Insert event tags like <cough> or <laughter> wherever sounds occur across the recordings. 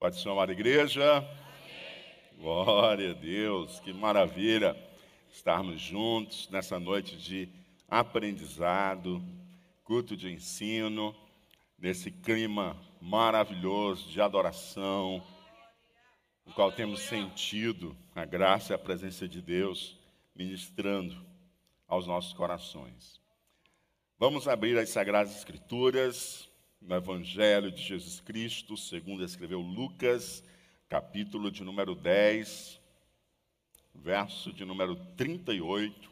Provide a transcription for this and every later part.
Pode chamar a igreja? Amém. Glória a Deus, que maravilha estarmos juntos nessa noite de aprendizado, culto de ensino, nesse clima maravilhoso de adoração, no qual temos sentido a graça e a presença de Deus ministrando aos nossos corações. Vamos abrir as Sagradas Escrituras no Evangelho de Jesus Cristo, segundo escreveu Lucas, capítulo de número 10, verso de número 38.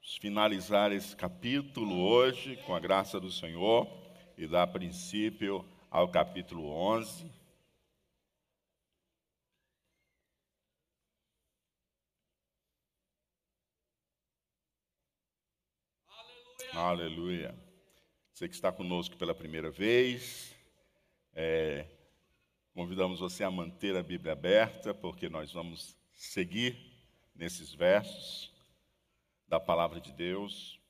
Vamos finalizar esse capítulo hoje, com a graça do Senhor, e dar princípio ao capítulo 11. Aleluia. Você que está conosco pela primeira vez, é, convidamos você a manter a Bíblia aberta, porque nós vamos seguir nesses versos da palavra de Deus.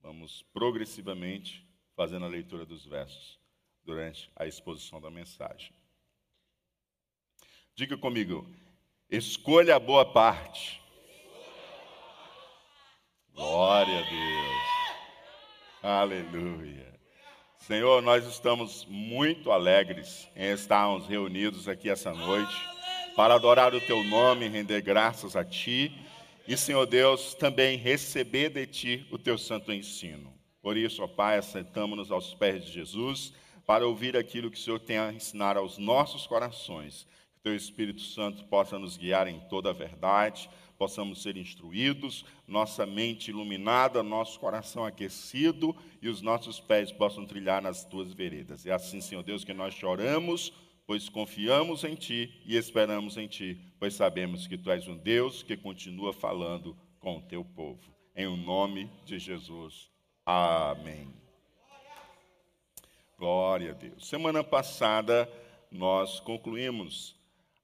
Vamos progressivamente fazendo a leitura dos versos durante a exposição da mensagem. Diga comigo, escolha a boa parte. Glória a Deus. Aleluia. Senhor, nós estamos muito alegres em estarmos reunidos aqui essa noite para adorar o teu nome, render graças a ti e, Senhor Deus, também receber de ti o teu santo ensino. Por isso, ó Pai, assentamos-nos aos pés de Jesus para ouvir aquilo que o Senhor tem a ensinar aos nossos corações. Que o teu Espírito Santo possa nos guiar em toda a verdade possamos ser instruídos, nossa mente iluminada, nosso coração aquecido e os nossos pés possam trilhar nas tuas veredas. É assim, Senhor Deus, que nós choramos, pois confiamos em Ti e esperamos em Ti, pois sabemos que Tu és um Deus que continua falando com o Teu povo. Em o nome de Jesus. Amém. Glória a Deus. Semana passada nós concluímos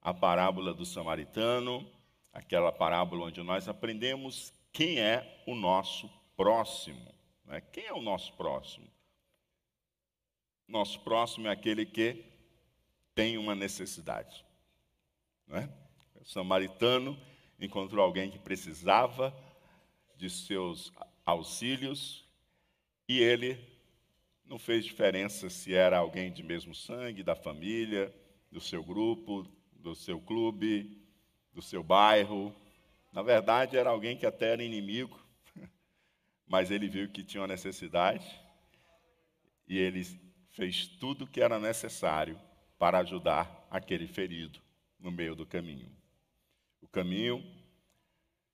a parábola do samaritano aquela parábola onde nós aprendemos quem é o nosso próximo. Né? Quem é o nosso próximo? Nosso próximo é aquele que tem uma necessidade. Né? O samaritano encontrou alguém que precisava de seus auxílios e ele não fez diferença se era alguém de mesmo sangue, da família, do seu grupo, do seu clube, do seu bairro. Na verdade, era alguém que até era inimigo, <laughs> mas ele viu que tinha uma necessidade e ele fez tudo o que era necessário para ajudar aquele ferido no meio do caminho. O caminho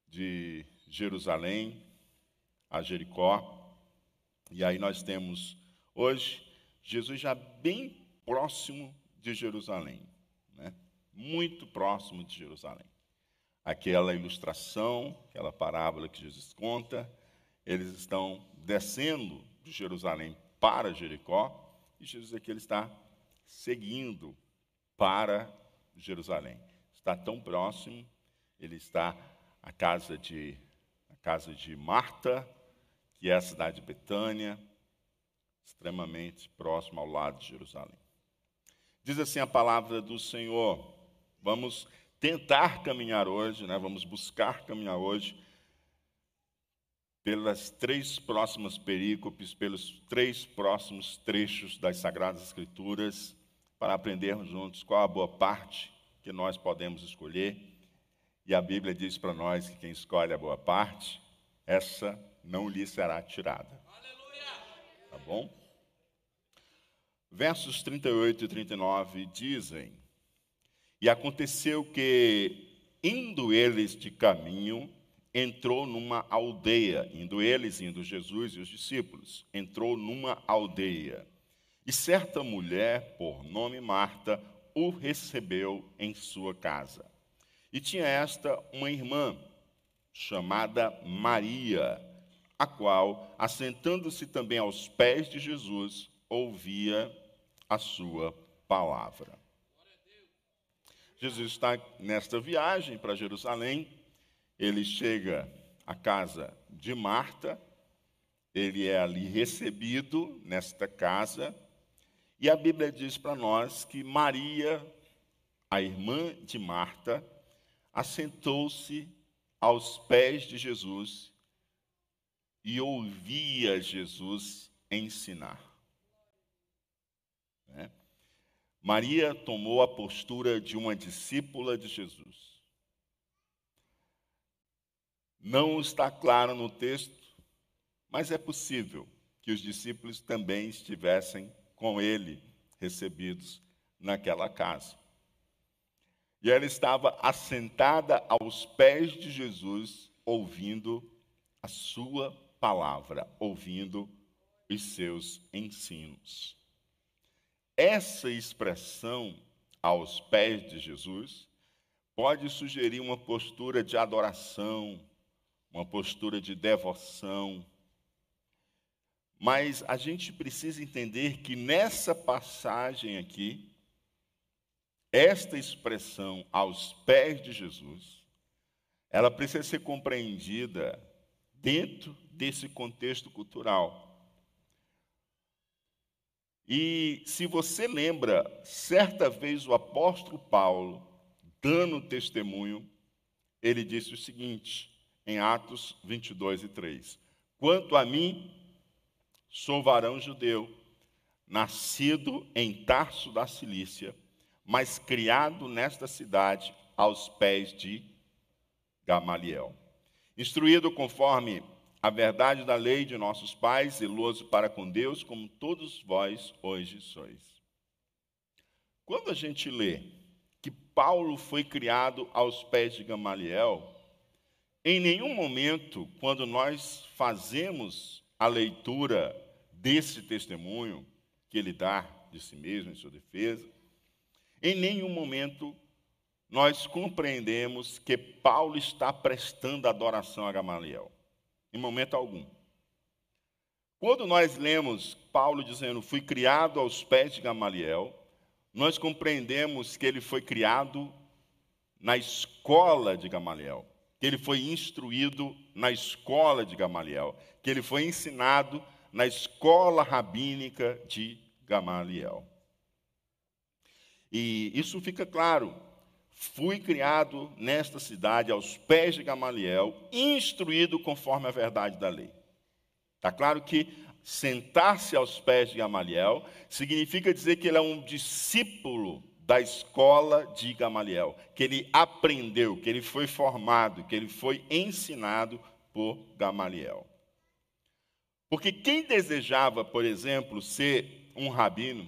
de Jerusalém a Jericó. E aí nós temos hoje Jesus já bem próximo de Jerusalém muito próximo de Jerusalém. Aquela ilustração, aquela parábola que Jesus conta, eles estão descendo de Jerusalém para Jericó, e Jesus aqui ele está seguindo para Jerusalém. Está tão próximo, ele está à casa de, à casa de Marta, que é a cidade de Betânia, extremamente próximo ao lado de Jerusalém. Diz assim a palavra do Senhor: Vamos tentar caminhar hoje, né? vamos buscar caminhar hoje pelas três próximas perícopes, pelos três próximos trechos das Sagradas Escrituras, para aprendermos juntos qual a boa parte que nós podemos escolher. E a Bíblia diz para nós que quem escolhe a boa parte, essa não lhe será tirada. Tá bom? Versos 38 e 39 dizem: e aconteceu que, indo eles de caminho, entrou numa aldeia, indo eles, indo Jesus e os discípulos, entrou numa aldeia. E certa mulher, por nome Marta, o recebeu em sua casa. E tinha esta uma irmã, chamada Maria, a qual, assentando-se também aos pés de Jesus, ouvia a sua palavra. Jesus está nesta viagem para Jerusalém, ele chega à casa de Marta, ele é ali recebido nesta casa, e a Bíblia diz para nós que Maria, a irmã de Marta, assentou-se aos pés de Jesus e ouvia Jesus ensinar. Né? Maria tomou a postura de uma discípula de Jesus. Não está claro no texto, mas é possível que os discípulos também estivessem com ele recebidos naquela casa. E ela estava assentada aos pés de Jesus, ouvindo a sua palavra, ouvindo os seus ensinos. Essa expressão aos pés de Jesus pode sugerir uma postura de adoração, uma postura de devoção. Mas a gente precisa entender que nessa passagem aqui, esta expressão aos pés de Jesus, ela precisa ser compreendida dentro desse contexto cultural. E se você lembra, certa vez o apóstolo Paulo, dando testemunho, ele disse o seguinte, em Atos 22 e 3: Quanto a mim, sou varão judeu, nascido em Tarso da Cilícia, mas criado nesta cidade aos pés de Gamaliel. Instruído conforme a verdade da lei de nossos pais, zeloso para com Deus, como todos vós hoje sois. Quando a gente lê que Paulo foi criado aos pés de Gamaliel, em nenhum momento, quando nós fazemos a leitura desse testemunho que ele dá de si mesmo em sua defesa, em nenhum momento nós compreendemos que Paulo está prestando adoração a Gamaliel. Em momento algum. Quando nós lemos Paulo dizendo, fui criado aos pés de Gamaliel, nós compreendemos que ele foi criado na escola de Gamaliel, que ele foi instruído na escola de Gamaliel, que ele foi ensinado na escola rabínica de Gamaliel. E isso fica claro. Fui criado nesta cidade, aos pés de Gamaliel, instruído conforme a verdade da lei. Está claro que sentar-se aos pés de Gamaliel significa dizer que ele é um discípulo da escola de Gamaliel, que ele aprendeu, que ele foi formado, que ele foi ensinado por Gamaliel. Porque quem desejava, por exemplo, ser um rabino,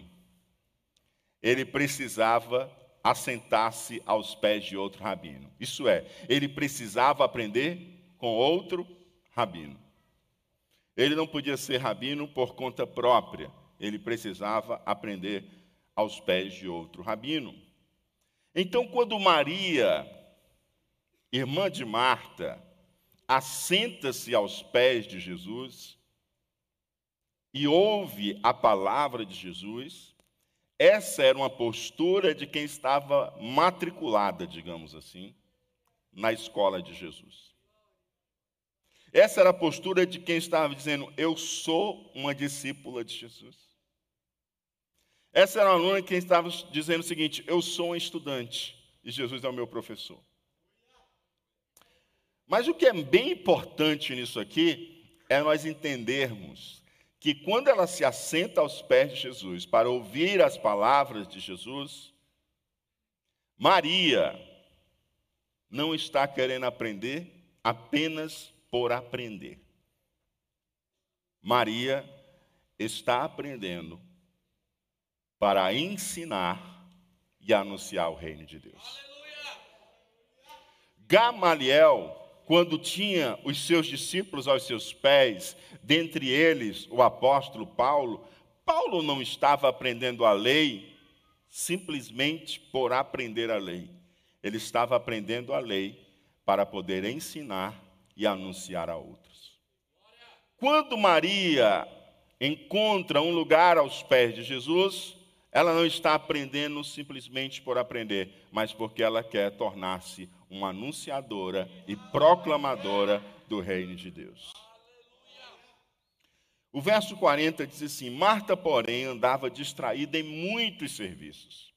ele precisava assentar-se aos pés de outro rabino. Isso é, ele precisava aprender com outro rabino. Ele não podia ser rabino por conta própria, ele precisava aprender aos pés de outro rabino. Então, quando Maria, irmã de Marta, assenta-se aos pés de Jesus e ouve a palavra de Jesus, essa era uma postura de quem estava matriculada, digamos assim, na escola de Jesus. Essa era a postura de quem estava dizendo: Eu sou uma discípula de Jesus. Essa era a aluna de quem estava dizendo o seguinte: Eu sou um estudante e Jesus é o meu professor. Mas o que é bem importante nisso aqui é nós entendermos que quando ela se assenta aos pés de Jesus para ouvir as palavras de Jesus, Maria não está querendo aprender apenas por aprender. Maria está aprendendo para ensinar e anunciar o reino de Deus. Gamaliel quando tinha os seus discípulos aos seus pés, dentre eles o apóstolo Paulo, Paulo não estava aprendendo a lei simplesmente por aprender a lei. Ele estava aprendendo a lei para poder ensinar e anunciar a outros. Quando Maria encontra um lugar aos pés de Jesus, ela não está aprendendo simplesmente por aprender, mas porque ela quer tornar-se uma anunciadora e proclamadora do reino de Deus. O verso 40 diz assim: Marta, porém, andava distraída em muitos serviços.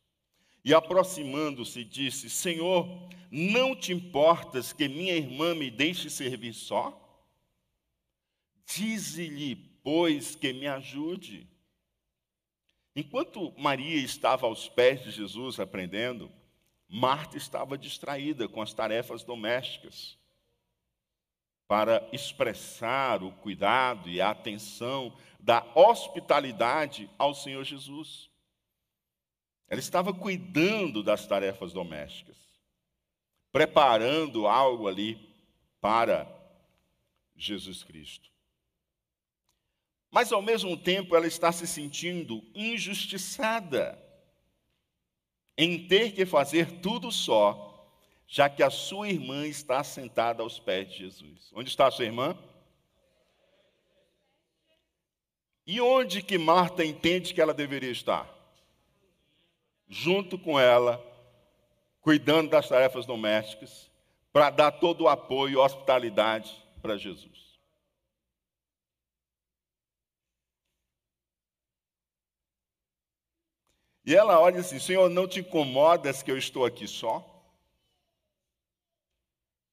E aproximando-se, disse: Senhor, não te importas que minha irmã me deixe servir só? Dize-lhe, pois, que me ajude. Enquanto Maria estava aos pés de Jesus aprendendo, Marta estava distraída com as tarefas domésticas para expressar o cuidado e a atenção da hospitalidade ao Senhor Jesus. Ela estava cuidando das tarefas domésticas, preparando algo ali para Jesus Cristo. Mas, ao mesmo tempo, ela está se sentindo injustiçada em ter que fazer tudo só já que a sua irmã está sentada aos pés de Jesus. Onde está a sua irmã? E onde que Marta entende que ela deveria estar? Junto com ela, cuidando das tarefas domésticas, para dar todo o apoio e hospitalidade para Jesus. E ela olha assim: Senhor, não te incomodas que eu estou aqui só?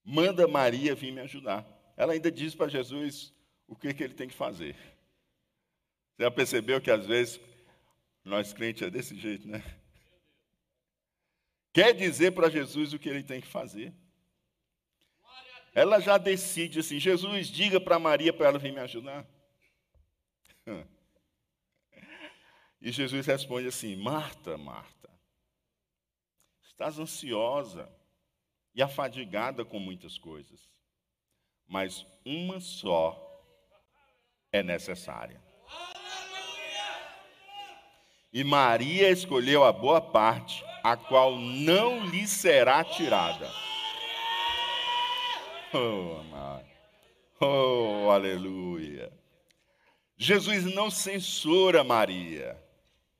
manda Maria vir me ajudar. Ela ainda diz para Jesus o que, que ele tem que fazer. Você já percebeu que às vezes nós crentes é desse jeito, né? Quer dizer para Jesus o que ele tem que fazer. Ela já decide assim: Jesus, diga para Maria para ela vir me ajudar. E Jesus responde assim: Marta, Marta, estás ansiosa e afadigada com muitas coisas, mas uma só é necessária. E Maria escolheu a boa parte, a qual não lhe será tirada. Oh, amado. oh, aleluia. Jesus não censura Maria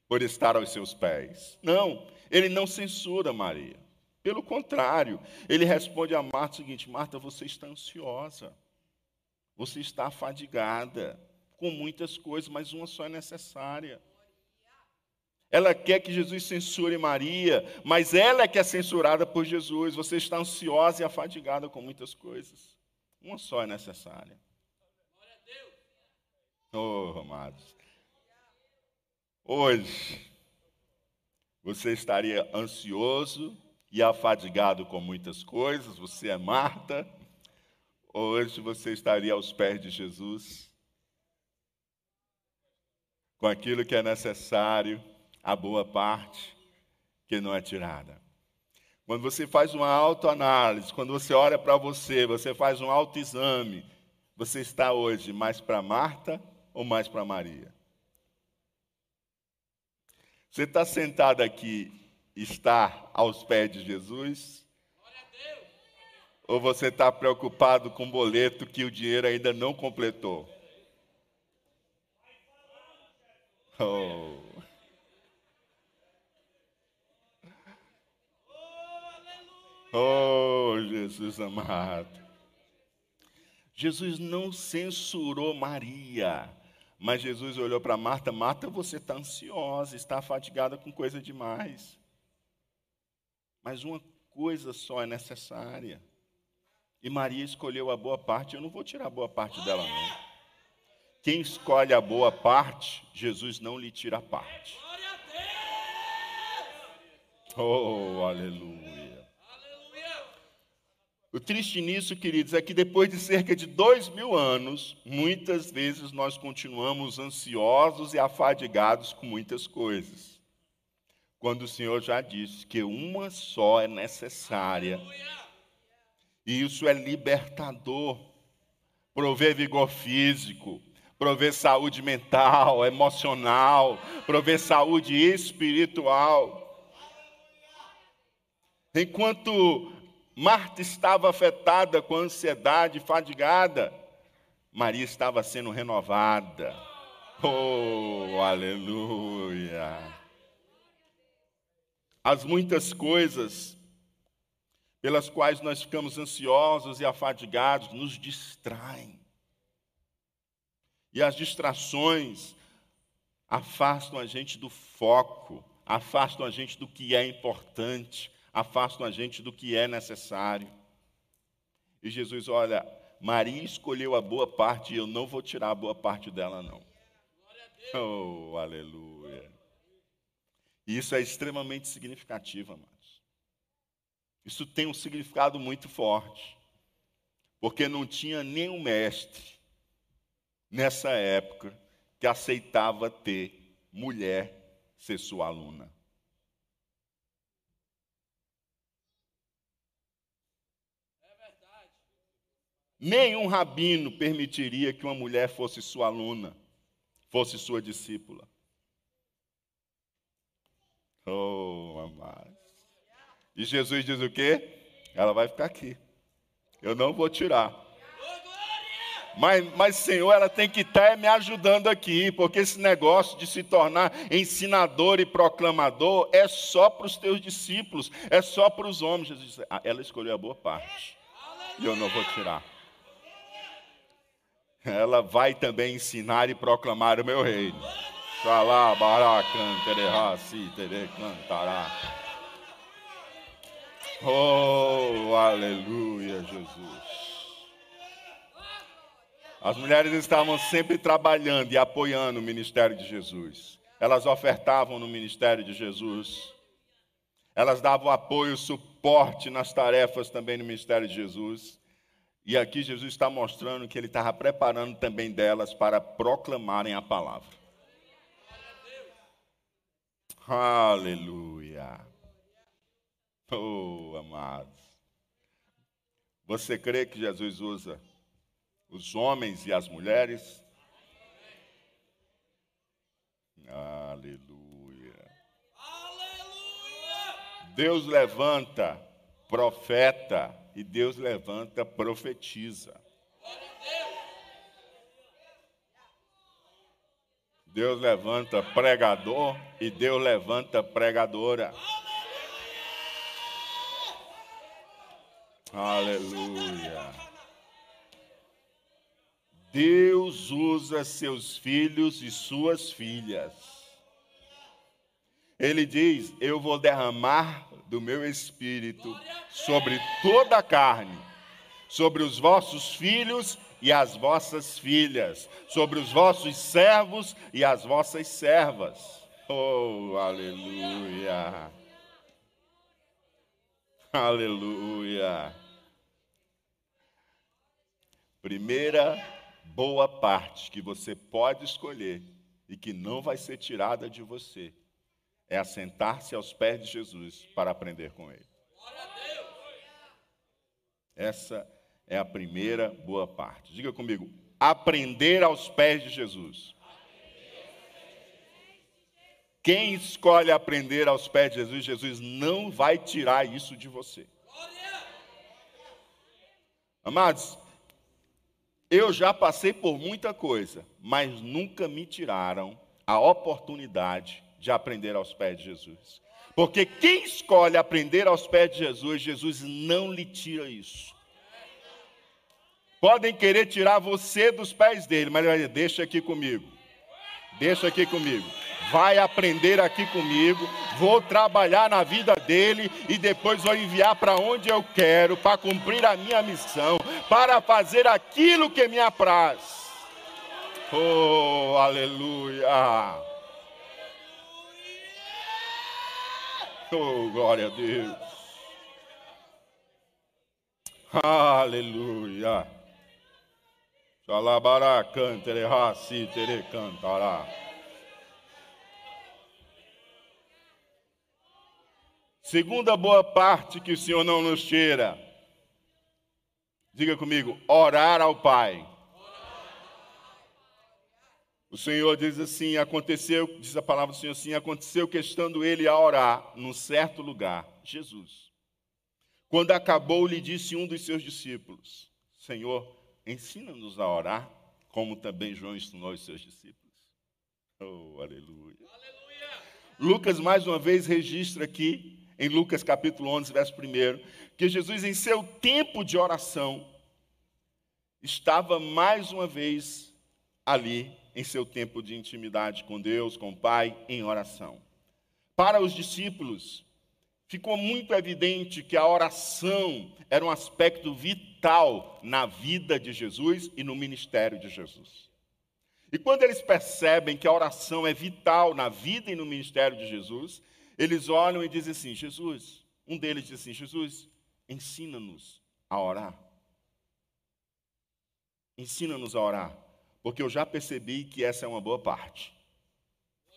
por estar aos seus pés. Não, ele não censura Maria. Pelo contrário, ele responde a Marta o seguinte: Marta, você está ansiosa, você está afadigada com muitas coisas, mas uma só é necessária. Ela quer que Jesus censure Maria, mas ela é que é censurada por Jesus. Você está ansiosa e afadigada com muitas coisas. Uma só é necessária. Oh, amados. Hoje, você estaria ansioso e afadigado com muitas coisas, você é Marta, hoje você estaria aos pés de Jesus, com aquilo que é necessário, a boa parte que não é tirada. Quando você faz uma autoanálise, quando você olha para você, você faz um autoexame, você está hoje mais para Marta ou mais para Maria? Você está sentado aqui estar aos pés de Jesus? Ou você está preocupado com o boleto que o dinheiro ainda não completou? Oh. Oh, Jesus amado. Jesus não censurou Maria, mas Jesus olhou para Marta: Marta, você está ansiosa, está fatigada com coisa demais. Mas uma coisa só é necessária. E Maria escolheu a boa parte. Eu não vou tirar a boa parte dela, não. Quem escolhe a boa parte, Jesus não lhe tira a parte. Oh, aleluia. O triste nisso, queridos, é que depois de cerca de dois mil anos, muitas vezes nós continuamos ansiosos e afadigados com muitas coisas quando o Senhor já disse que uma só é necessária. E isso é libertador. Prover vigor físico, prover saúde mental, emocional, prover saúde espiritual. Enquanto Marta estava afetada com ansiedade, fadigada, Maria estava sendo renovada. Oh, aleluia! as muitas coisas pelas quais nós ficamos ansiosos e afadigados nos distraem. E as distrações afastam a gente do foco, afastam a gente do que é importante, afastam a gente do que é necessário. E Jesus, olha, Maria escolheu a boa parte e eu não vou tirar a boa parte dela, não. Oh, aleluia. E isso é extremamente significativo, amados. Isso tem um significado muito forte. Porque não tinha nenhum mestre nessa época que aceitava ter mulher ser sua aluna. Nenhum rabino permitiria que uma mulher fosse sua aluna, fosse sua discípula. Oh, amados. E Jesus diz o quê? Ela vai ficar aqui. Eu não vou tirar. Mas, mas, Senhor, ela tem que estar me ajudando aqui, porque esse negócio de se tornar ensinador e proclamador é só para os teus discípulos, é só para os homens. Jesus disse, ah, ela escolheu a boa parte, e eu não vou tirar. Ela vai também ensinar e proclamar o meu reino. Xalá, baracan, tererá, si, tere, cantará. Oh, aleluia, Jesus. As mulheres estavam sempre trabalhando e apoiando o ministério de Jesus. Elas ofertavam no ministério de Jesus. Elas davam apoio, suporte nas tarefas também no ministério de Jesus. E aqui Jesus está mostrando que ele estava preparando também delas para proclamarem a palavra. Aleluia. Oh, amados. Você crê que Jesus usa os homens e as mulheres? Aleluia. Aleluia. Deus levanta profeta e Deus levanta, profetiza. Deus levanta pregador e Deus levanta pregadora. Aleluia. Deus usa seus filhos e suas filhas. Ele diz: Eu vou derramar do meu espírito sobre toda a carne, sobre os vossos filhos e as vossas filhas, sobre os vossos servos e as vossas servas. Oh, aleluia! Aleluia! Primeira boa parte que você pode escolher e que não vai ser tirada de você é assentar-se aos pés de Jesus para aprender com ele. Essa é a primeira boa parte. Diga comigo: aprender aos pés de Jesus. Quem escolhe aprender aos pés de Jesus, Jesus não vai tirar isso de você. Amados, eu já passei por muita coisa, mas nunca me tiraram a oportunidade de aprender aos pés de Jesus. Porque quem escolhe aprender aos pés de Jesus, Jesus não lhe tira isso. Podem querer tirar você dos pés dele, mas ele vai dizer, deixa aqui comigo. Deixa aqui comigo. Vai aprender aqui comigo, vou trabalhar na vida dele e depois vou enviar para onde eu quero, para cumprir a minha missão, para fazer aquilo que me apraz. Oh, aleluia! Oh, glória a Deus. Aleluia. Xalabará, cantere, raci, tere, cantará. Segunda boa parte que o Senhor não nos tira. Diga comigo, orar ao Pai. O Senhor diz assim: aconteceu, diz a palavra do Senhor assim: aconteceu que estando ele a orar num certo lugar, Jesus. Quando acabou, lhe disse um dos seus discípulos: Senhor, ensina-nos a orar, como também João ensinou os seus discípulos. Oh, aleluia. aleluia. Lucas, mais uma vez, registra aqui, em Lucas capítulo 11, verso 1, que Jesus, em seu tempo de oração, estava mais uma vez ali em seu tempo de intimidade com Deus, com o Pai, em oração. Para os discípulos, ficou muito evidente que a oração era um aspecto vital na vida de Jesus e no ministério de Jesus. E quando eles percebem que a oração é vital na vida e no ministério de Jesus, eles olham e dizem assim: Jesus, um deles diz assim: Jesus, ensina-nos a orar. Ensina-nos a orar, porque eu já percebi que essa é uma boa parte.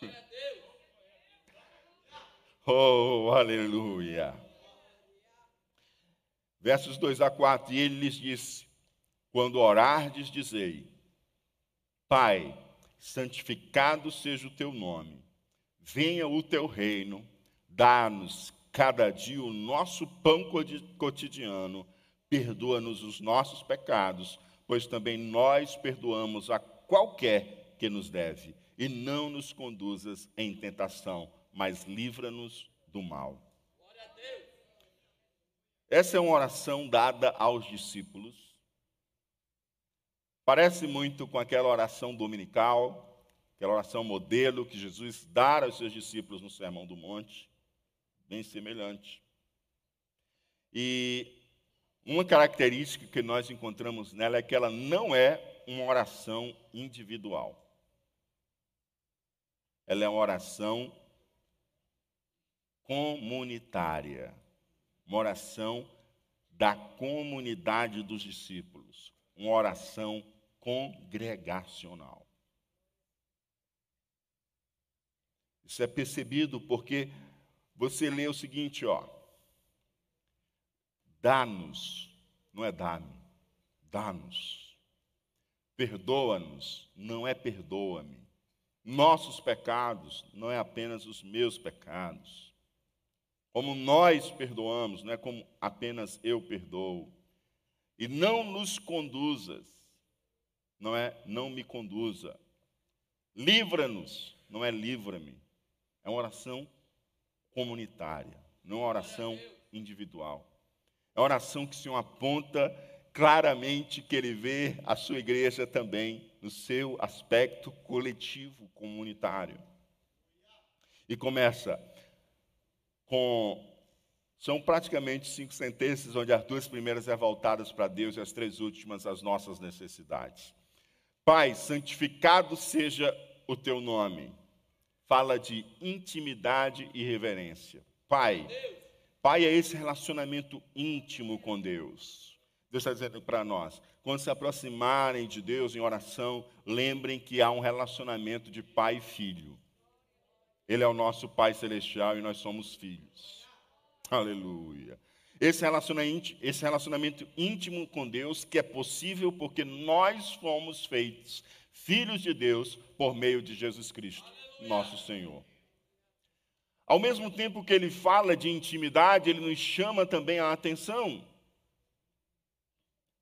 <laughs> Oh, aleluia. Versos 2 a 4: E ele lhes disse: Quando orardes, dizei: Pai, santificado seja o teu nome, venha o teu reino, dá-nos cada dia o nosso pão cotidiano, perdoa-nos os nossos pecados, pois também nós perdoamos a qualquer que nos deve, e não nos conduzas em tentação, mas livra-nos do mal. Essa é uma oração dada aos discípulos. Parece muito com aquela oração dominical, aquela oração modelo que Jesus dá aos seus discípulos no Sermão do Monte bem semelhante. E uma característica que nós encontramos nela é que ela não é uma oração individual. Ela é uma oração comunitária, uma oração da comunidade dos discípulos, uma oração congregacional. Isso é percebido porque você lê o seguinte, ó. Dá-nos, não é dá-me, dá-nos. Perdoa-nos, não é perdoa-me. Nossos pecados não é apenas os meus pecados. Como nós perdoamos, não é como apenas eu perdoo. E não nos conduzas, não é não me conduza. Livra-nos, não é livra-me. É uma oração comunitária, não uma oração individual. É uma oração que o Senhor aponta claramente que ele vê a sua igreja também no seu aspecto coletivo, comunitário. E começa com. São praticamente cinco sentenças, onde as duas primeiras é voltadas para Deus e as três últimas as nossas necessidades. Pai, santificado seja o teu nome fala de intimidade e reverência. Pai, Pai é esse relacionamento íntimo com Deus. Deus está dizendo para nós: quando se aproximarem de Deus em oração, lembrem que há um relacionamento de pai e filho. Ele é o nosso Pai Celestial e nós somos filhos. Aleluia. Esse relacionamento, esse relacionamento íntimo com Deus que é possível porque nós fomos feitos filhos de Deus por meio de Jesus Cristo nosso Senhor. Ao mesmo tempo que ele fala de intimidade, ele nos chama também a atenção.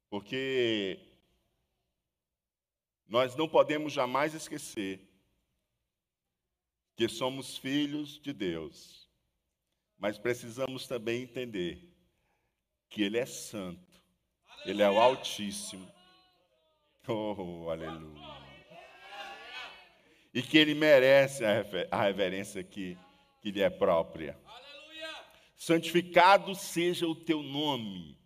Porque nós não podemos jamais esquecer que somos filhos de Deus, mas precisamos também entender que Ele é santo, Ele é o Altíssimo. Oh, aleluia e que ele merece a reverência que, que lhe é própria. Aleluia. Santificado seja o teu nome,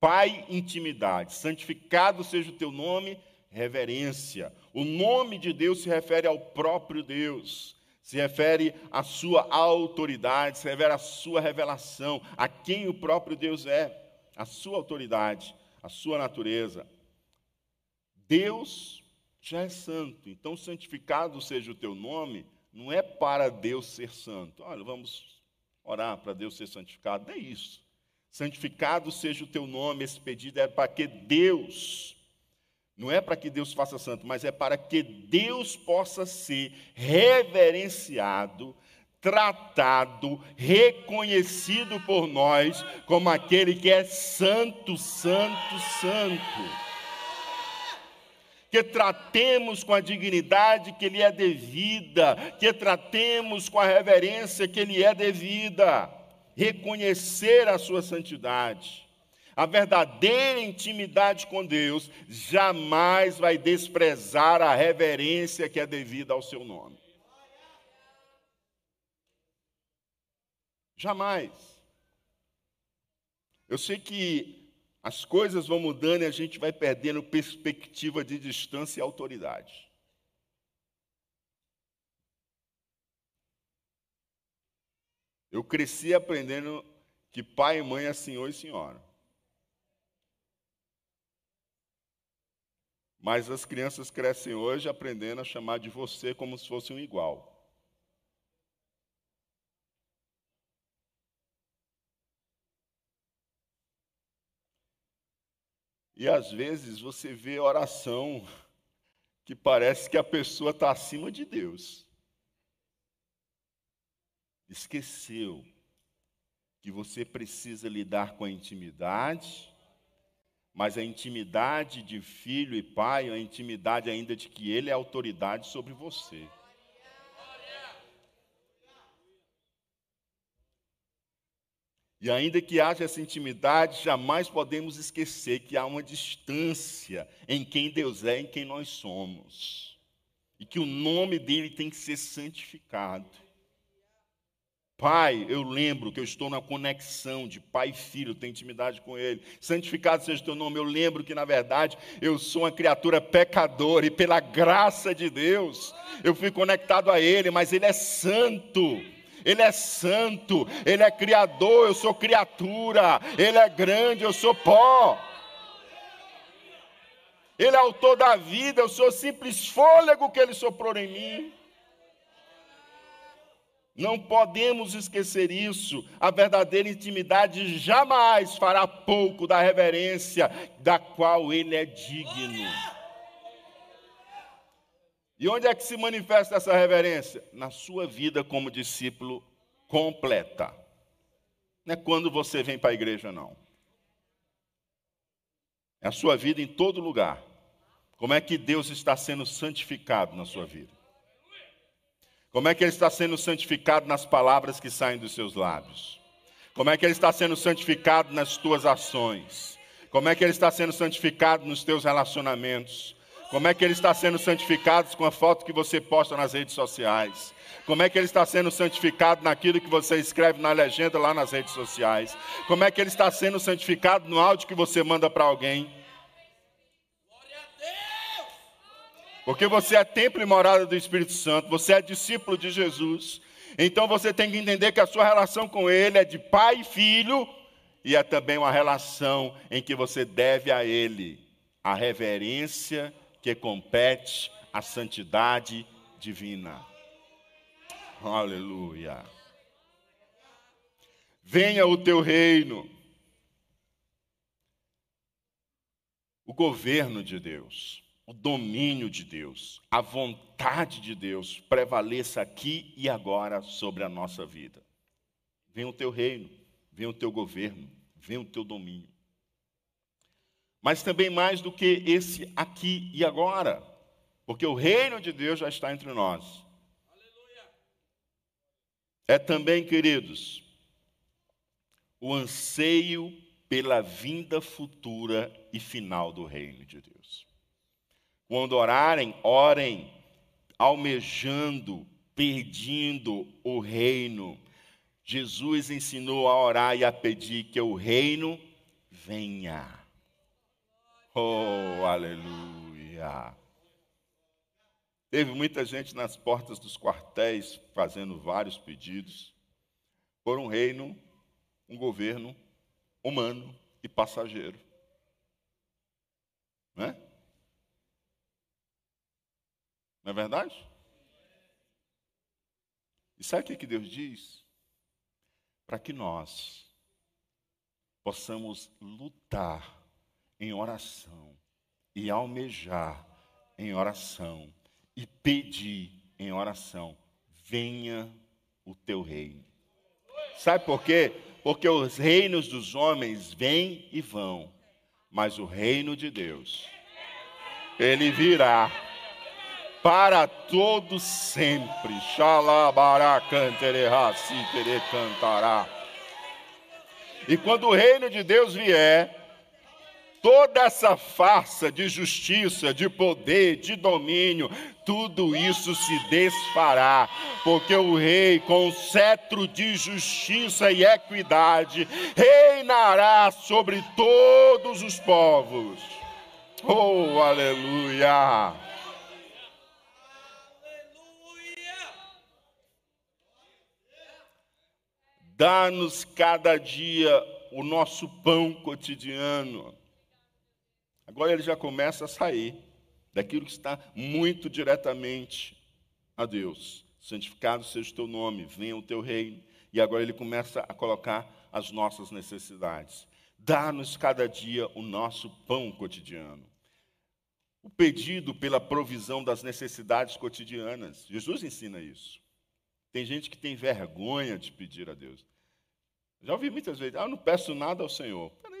Pai, intimidade. Santificado seja o teu nome, reverência. O nome de Deus se refere ao próprio Deus, se refere à sua autoridade, se refere à sua revelação, a quem o próprio Deus é, a sua autoridade, a sua natureza. Deus já é santo. Então, santificado seja o teu nome, não é para Deus ser santo. Olha, vamos orar para Deus ser santificado. Não é isso. Santificado seja o teu nome, esse pedido é para que Deus, não é para que Deus faça santo, mas é para que Deus possa ser reverenciado, tratado, reconhecido por nós como aquele que é santo, santo, santo que tratemos com a dignidade que lhe é devida, que tratemos com a reverência que lhe é devida, reconhecer a sua santidade. A verdadeira intimidade com Deus jamais vai desprezar a reverência que é devida ao seu nome. Jamais. Eu sei que as coisas vão mudando e a gente vai perdendo perspectiva de distância e autoridade. Eu cresci aprendendo que pai e mãe é senhor e senhora. Mas as crianças crescem hoje aprendendo a chamar de você como se fosse um igual. E às vezes você vê oração que parece que a pessoa está acima de Deus esqueceu que você precisa lidar com a intimidade, mas a intimidade de filho e pai a intimidade ainda de que ele é autoridade sobre você. E ainda que haja essa intimidade, jamais podemos esquecer que há uma distância em quem Deus é em quem nós somos. E que o nome dele tem que ser santificado. Pai, eu lembro que eu estou na conexão de pai e filho, tenho intimidade com Ele. Santificado seja o teu nome. Eu lembro que, na verdade, eu sou uma criatura pecadora e, pela graça de Deus, eu fui conectado a Ele, mas Ele é santo. Ele é santo, Ele é criador, eu sou criatura, Ele é grande, eu sou pó. Ele é autor da vida, eu sou simples fôlego que Ele soprou em mim. Não podemos esquecer isso. A verdadeira intimidade jamais fará pouco da reverência da qual ele é digno. E onde é que se manifesta essa reverência? Na sua vida como discípulo completa. Não é quando você vem para a igreja, não. É a sua vida em todo lugar. Como é que Deus está sendo santificado na sua vida? Como é que ele está sendo santificado nas palavras que saem dos seus lábios? Como é que ele está sendo santificado nas tuas ações? Como é que ele está sendo santificado nos teus relacionamentos? Como é que ele está sendo santificado com a foto que você posta nas redes sociais? Como é que ele está sendo santificado naquilo que você escreve na legenda lá nas redes sociais? Como é que ele está sendo santificado no áudio que você manda para alguém? Porque você é templo e morada do Espírito Santo, você é discípulo de Jesus. Então você tem que entender que a sua relação com Ele é de pai e filho, e é também uma relação em que você deve a Ele a reverência que compete à santidade divina. Aleluia. Venha o teu reino, o governo de Deus o domínio de Deus, a vontade de Deus prevaleça aqui e agora sobre a nossa vida. Venha o teu reino, venha o teu governo, venha o teu domínio. Mas também mais do que esse aqui e agora, porque o reino de Deus já está entre nós. É também, queridos, o anseio pela vinda futura e final do reino de Deus. Quando orarem, orem almejando, pedindo o reino. Jesus ensinou a orar e a pedir que o reino venha. Oh, aleluia. Teve muita gente nas portas dos quartéis fazendo vários pedidos por um reino, um governo humano e passageiro. Não é? Não é verdade? E sabe o que Deus diz? Para que nós possamos lutar em oração e almejar em oração e pedir em oração: venha o teu reino. Sabe por quê? Porque os reinos dos homens vêm e vão, mas o reino de Deus, ele virá para todo sempre. Xalabará cantará. E quando o reino de Deus vier, toda essa farsa de justiça, de poder, de domínio, tudo isso se desfará, porque o rei, com o cetro de justiça e equidade, reinará sobre todos os povos. Oh, aleluia! Dá-nos cada dia o nosso pão cotidiano. Agora ele já começa a sair daquilo que está muito diretamente a Deus. Santificado seja o teu nome, venha o teu reino. E agora ele começa a colocar as nossas necessidades. Dá-nos cada dia o nosso pão cotidiano. O pedido pela provisão das necessidades cotidianas. Jesus ensina isso. Tem gente que tem vergonha de pedir a Deus. Já ouvi muitas vezes, ah, eu não peço nada ao Senhor. Peraí?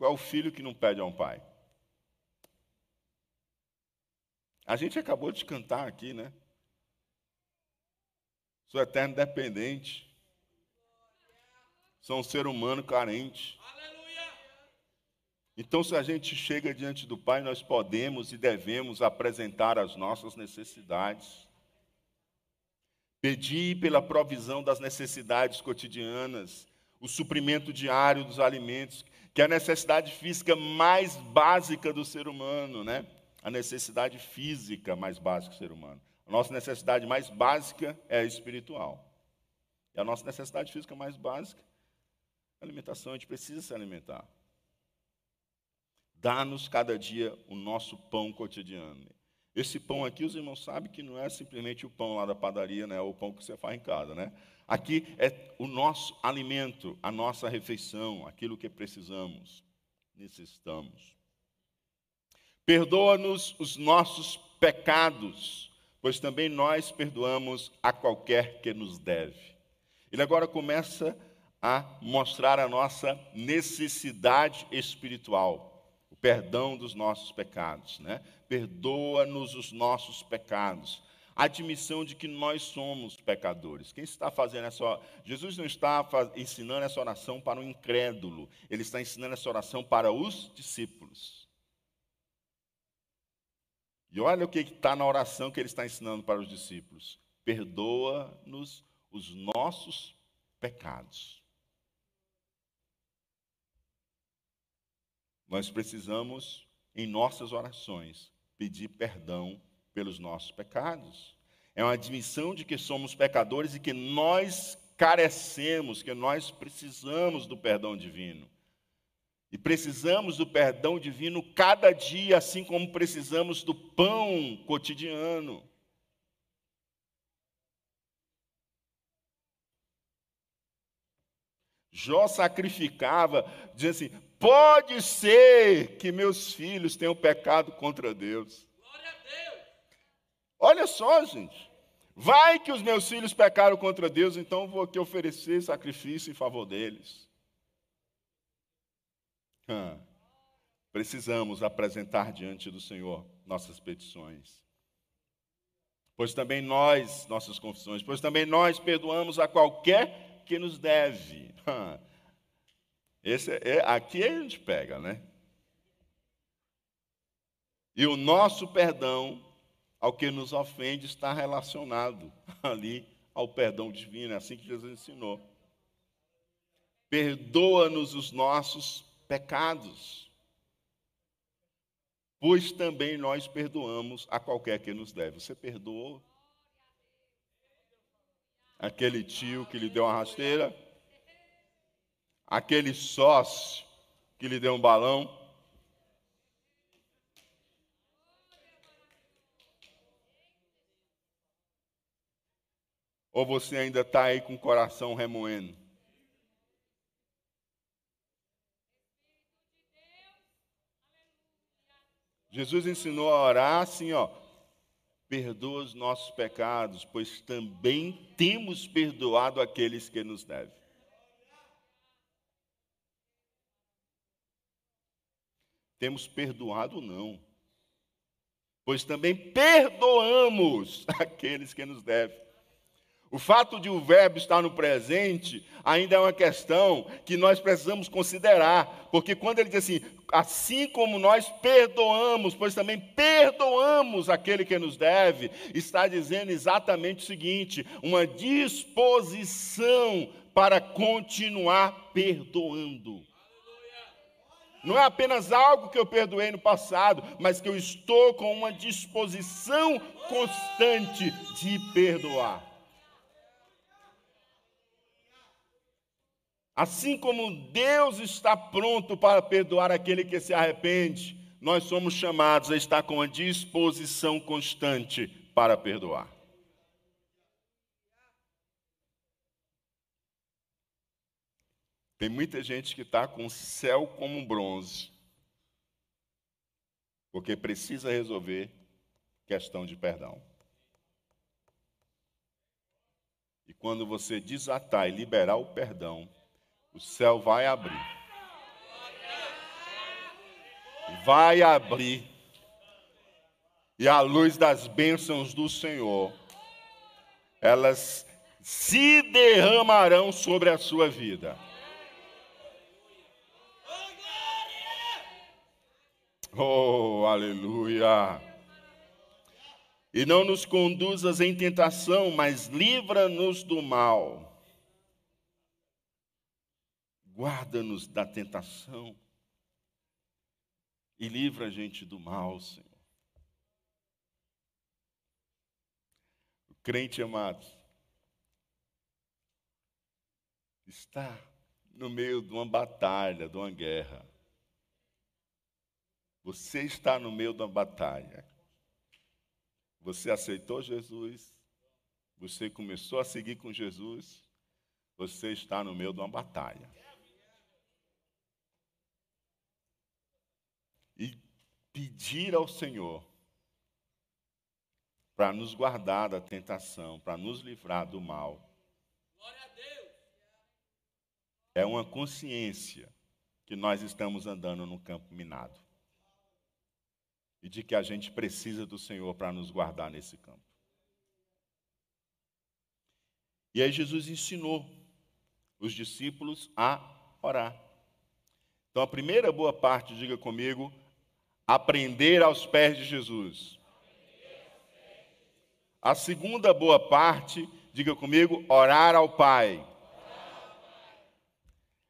Qual é o filho que não pede a um pai? A gente acabou de cantar aqui, né? Sou eterno dependente. Sou um ser humano carente. Então, se a gente chega diante do Pai, nós podemos e devemos apresentar as nossas necessidades. Pedir pela provisão das necessidades cotidianas, o suprimento diário dos alimentos, que é a necessidade física mais básica do ser humano, né? A necessidade física mais básica do ser humano. A nossa necessidade mais básica é a espiritual. E a nossa necessidade física mais básica é a alimentação. A gente precisa se alimentar. Dá-nos cada dia o nosso pão cotidiano. Esse pão aqui, os irmãos sabem que não é simplesmente o pão lá da padaria, né? Ou o pão que você faz em casa, né? Aqui é o nosso alimento, a nossa refeição, aquilo que precisamos, necessitamos. Perdoa-nos os nossos pecados, pois também nós perdoamos a qualquer que nos deve. Ele agora começa a mostrar a nossa necessidade espiritual, o perdão dos nossos pecados, né? Perdoa-nos os nossos pecados admissão de que nós somos pecadores. Quem está fazendo essa Jesus não está ensinando essa oração para o incrédulo, ele está ensinando essa oração para os discípulos. E olha o que está na oração que ele está ensinando para os discípulos: perdoa-nos os nossos pecados. Nós precisamos, em nossas orações, pedir perdão pelos nossos pecados. É uma admissão de que somos pecadores e que nós carecemos, que nós precisamos do perdão divino. E precisamos do perdão divino cada dia, assim como precisamos do pão cotidiano. Jó sacrificava, dizendo assim: pode ser que meus filhos tenham pecado contra Deus. Olha só, gente. Vai que os meus filhos pecaram contra Deus, então vou aqui oferecer sacrifício em favor deles. Precisamos apresentar diante do Senhor nossas petições. Pois também nós, nossas confissões, pois também nós perdoamos a qualquer que nos deve. Esse é, é, aqui a gente pega, né? E o nosso perdão ao que nos ofende está relacionado <laughs> ali ao perdão divino, é assim que Jesus ensinou. Perdoa-nos os nossos pecados, pois também nós perdoamos a qualquer que nos deve. Você perdoou? Aquele tio que lhe deu uma rasteira? Aquele sócio que lhe deu um balão? Ou você ainda está aí com o coração remoendo? Jesus ensinou a orar assim, ó. Perdoa os nossos pecados, pois também temos perdoado aqueles que nos devem. Temos perdoado não, pois também perdoamos <laughs> aqueles que nos devem. O fato de o verbo estar no presente ainda é uma questão que nós precisamos considerar, porque quando ele diz assim, assim como nós perdoamos, pois também perdoamos aquele que nos deve, está dizendo exatamente o seguinte: uma disposição para continuar perdoando. Não é apenas algo que eu perdoei no passado, mas que eu estou com uma disposição constante de perdoar. Assim como Deus está pronto para perdoar aquele que se arrepende, nós somos chamados a estar com a disposição constante para perdoar. Tem muita gente que está com o céu como bronze, porque precisa resolver questão de perdão. E quando você desatar e liberar o perdão, o céu vai abrir. Vai abrir. E a luz das bênçãos do Senhor, elas se derramarão sobre a sua vida. Oh, aleluia! E não nos conduzas em tentação, mas livra-nos do mal. Guarda-nos da tentação e livra a gente do mal, Senhor. O crente amado está no meio de uma batalha, de uma guerra. Você está no meio de uma batalha. Você aceitou Jesus, você começou a seguir com Jesus, você está no meio de uma batalha. e pedir ao Senhor para nos guardar da tentação, para nos livrar do mal. É uma consciência que nós estamos andando no campo minado. E de que a gente precisa do Senhor para nos guardar nesse campo. E aí Jesus ensinou os discípulos a orar. Então a primeira boa parte, diga comigo, aprender aos pés de Jesus. A segunda boa parte, diga comigo, orar ao Pai.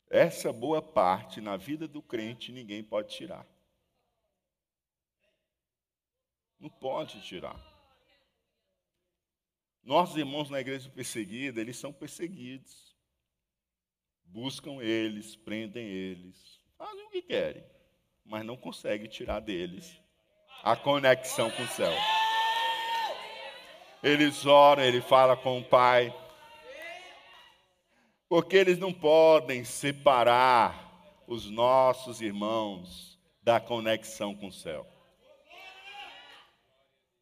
Essa boa parte na vida do crente ninguém pode tirar. Não pode tirar. Nossos irmãos na igreja perseguida, eles são perseguidos. Buscam eles, prendem eles, fazem o que querem mas não consegue tirar deles a conexão com o céu. Eles oram, ele fala com o Pai, porque eles não podem separar os nossos irmãos da conexão com o céu.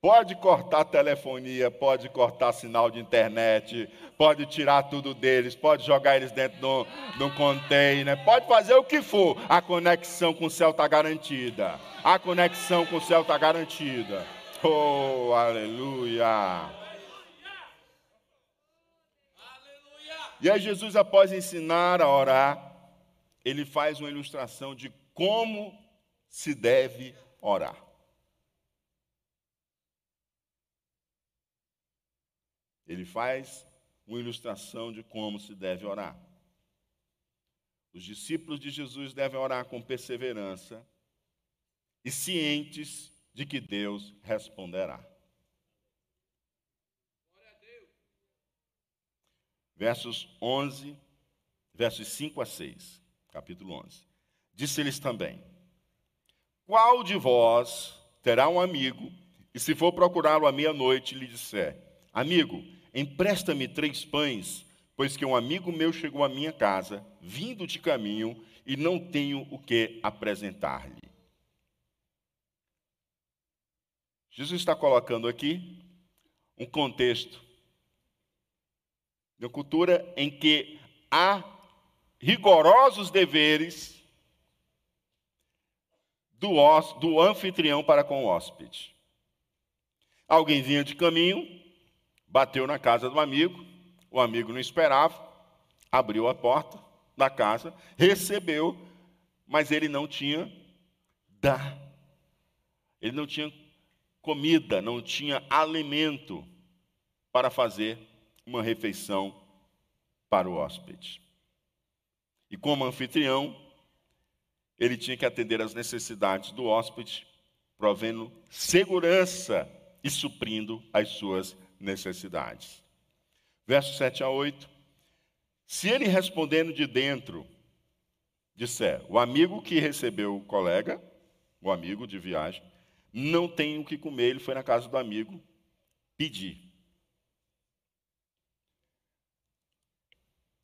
Pode cortar telefonia, pode cortar sinal de internet, pode tirar tudo deles, pode jogar eles dentro de um container, pode fazer o que for. A conexão com o céu está garantida. A conexão com o céu está garantida. Oh, aleluia. E aí, Jesus, após ensinar a orar, ele faz uma ilustração de como se deve orar. Ele faz uma ilustração de como se deve orar. Os discípulos de Jesus devem orar com perseverança e cientes de que Deus responderá. Versos 11, versos 5 a 6, capítulo 11. Disse-lhes também: Qual de vós terá um amigo, e se for procurá-lo à meia-noite, lhe disser: Amigo, Empresta-me três pães, pois que um amigo meu chegou à minha casa, vindo de caminho, e não tenho o que apresentar-lhe. Jesus está colocando aqui um contexto de uma cultura em que há rigorosos deveres do, do anfitrião para com o hóspede. Alguém vinha de caminho, bateu na casa do amigo O amigo não esperava, abriu a porta da casa, recebeu, mas ele não tinha dar. Ele não tinha comida, não tinha alimento para fazer uma refeição para o hóspede. E como anfitrião, ele tinha que atender às necessidades do hóspede, provendo segurança e suprindo as suas necessidades. Versos 7 a 8. Se ele respondendo de dentro, disser, o amigo que recebeu o colega, o amigo de viagem, não tem o que comer, ele foi na casa do amigo pedir.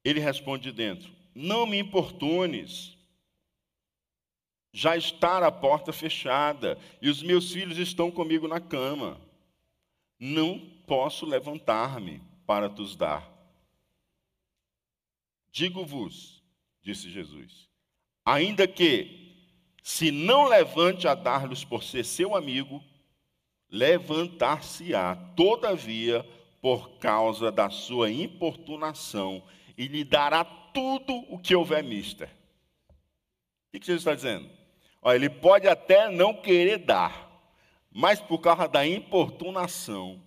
Ele responde de dentro: Não me importunes, já está a porta fechada e os meus filhos estão comigo na cama. Não posso levantar-me para tos dar. Digo-vos, disse Jesus, ainda que se não levante a dar-lhes por ser seu amigo, levantar-se-á, todavia, por causa da sua importunação, e lhe dará tudo o que houver mister. O que Jesus está dizendo? Olha, ele pode até não querer dar, mas por causa da importunação,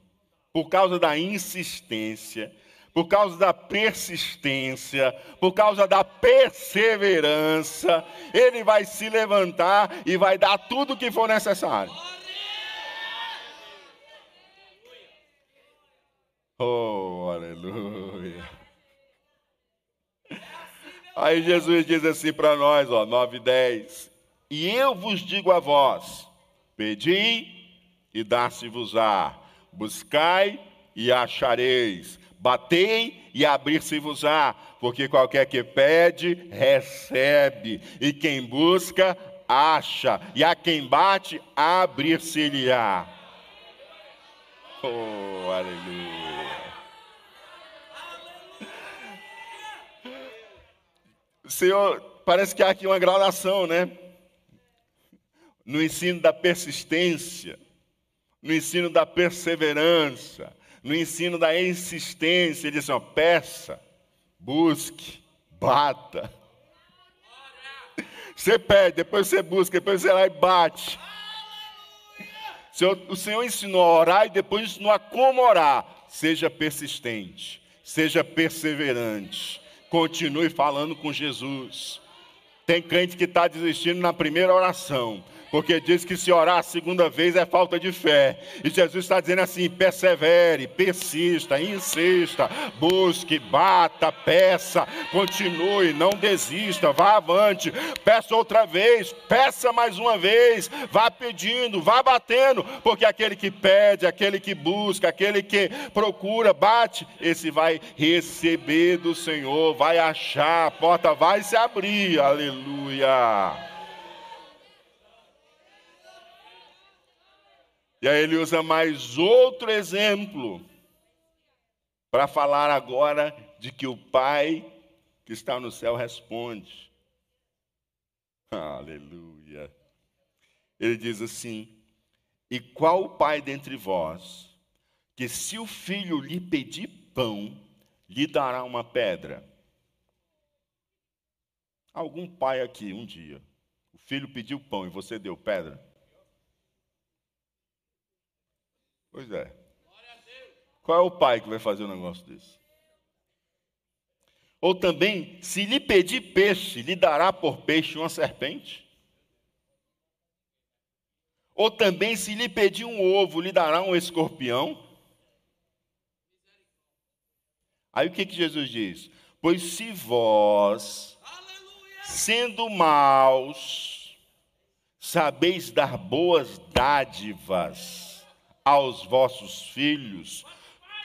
por causa da insistência, por causa da persistência, por causa da perseverança, ele vai se levantar e vai dar tudo o que for necessário. Oh, aleluia. Aí Jesus diz assim para nós, ó, 9 e 10. E eu vos digo a vós: pedi e dar-se-vos-á, buscai e achareis Batei e abrir-se-vos-á, porque qualquer que pede, recebe, e quem busca, acha, e a quem bate, abrir-se-lhe-á. Oh, aleluia. Senhor, parece que há aqui uma gradação, né? No ensino da persistência, no ensino da perseverança, no ensino da insistência, ele diz ó, peça, busque, bata. Você pede, depois você busca, depois você vai e bate. O Senhor, o Senhor ensinou a orar e depois ensinou a como orar. Seja persistente, seja perseverante, continue falando com Jesus. Tem crente que está desistindo na primeira oração porque diz que se orar a segunda vez é falta de fé. E Jesus está dizendo assim: persevere, persista, insista, busque, bata, peça, continue, não desista, vá avante, peça outra vez, peça mais uma vez, vá pedindo, vá batendo, porque aquele que pede, aquele que busca, aquele que procura, bate, esse vai receber do Senhor, vai achar, a porta vai se abrir, aleluia. E aí ele usa mais outro exemplo para falar agora de que o Pai que está no céu responde. Aleluia. Ele diz assim: E qual pai dentre vós, que se o filho lhe pedir pão, lhe dará uma pedra? Algum pai aqui, um dia, o filho pediu pão e você deu pedra? Pois é. Qual é o pai que vai fazer um negócio desse? Ou também, se lhe pedir peixe, lhe dará por peixe uma serpente? Ou também, se lhe pedir um ovo, lhe dará um escorpião? Aí o que, que Jesus diz? Pois se vós, sendo maus, sabeis dar boas dádivas aos vossos filhos,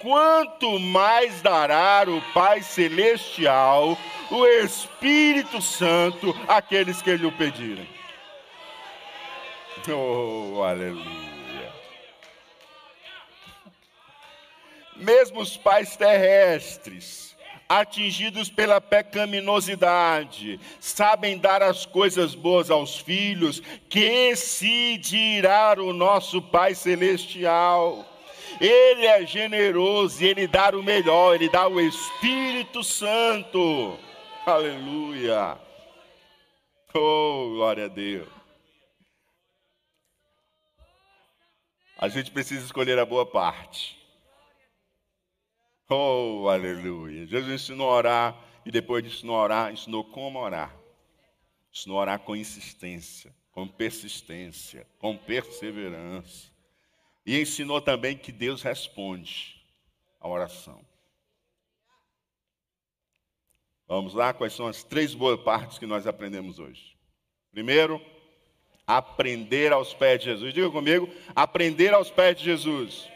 quanto mais dará o Pai Celestial, o Espírito Santo, àqueles que lhe o pedirem. Oh, aleluia. Mesmo os pais terrestres, atingidos pela pecaminosidade, sabem dar as coisas boas aos filhos, que se dirá o nosso Pai Celestial. Ele é generoso e Ele dá o melhor, Ele dá o Espírito Santo. Aleluia. Oh, glória a Deus. A gente precisa escolher a boa parte. Oh, aleluia. Jesus ensinou a orar e depois de ensinou a orar, ensinou como orar. Ensinou a orar com insistência, com persistência, com perseverança. E ensinou também que Deus responde a oração. Vamos lá, quais são as três boas partes que nós aprendemos hoje? Primeiro, aprender aos pés de Jesus. Diga comigo, aprender aos pés de Jesus.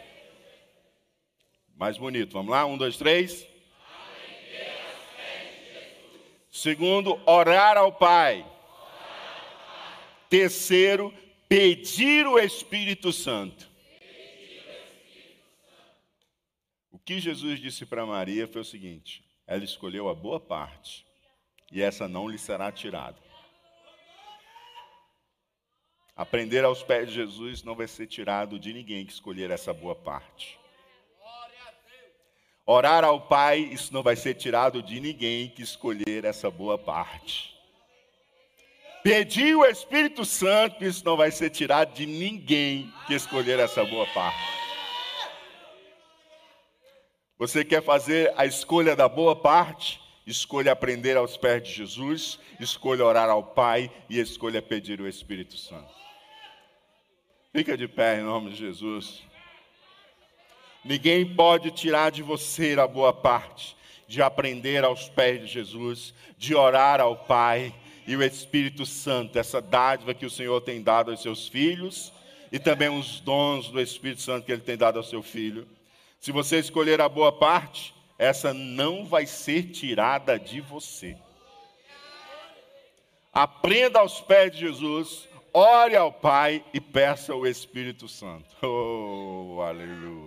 Mais bonito, vamos lá? Um, dois, três. Segundo, orar ao Pai. Terceiro, pedir o Espírito Santo. O que Jesus disse para Maria foi o seguinte: ela escolheu a boa parte, e essa não lhe será tirada. Aprender aos pés de Jesus não vai ser tirado de ninguém que escolher essa boa parte. Orar ao Pai, isso não vai ser tirado de ninguém que escolher essa boa parte. Pedir o Espírito Santo, isso não vai ser tirado de ninguém que escolher essa boa parte. Você quer fazer a escolha da boa parte? Escolha aprender aos pés de Jesus, escolha orar ao Pai e escolha pedir o Espírito Santo. Fica de pé em nome de Jesus. Ninguém pode tirar de você a boa parte de aprender aos pés de Jesus, de orar ao Pai e o Espírito Santo, essa dádiva que o Senhor tem dado aos seus filhos e também os dons do Espírito Santo que ele tem dado ao seu filho. Se você escolher a boa parte, essa não vai ser tirada de você. Aprenda aos pés de Jesus, ore ao Pai e peça o Espírito Santo. <laughs> Oh, aleluia.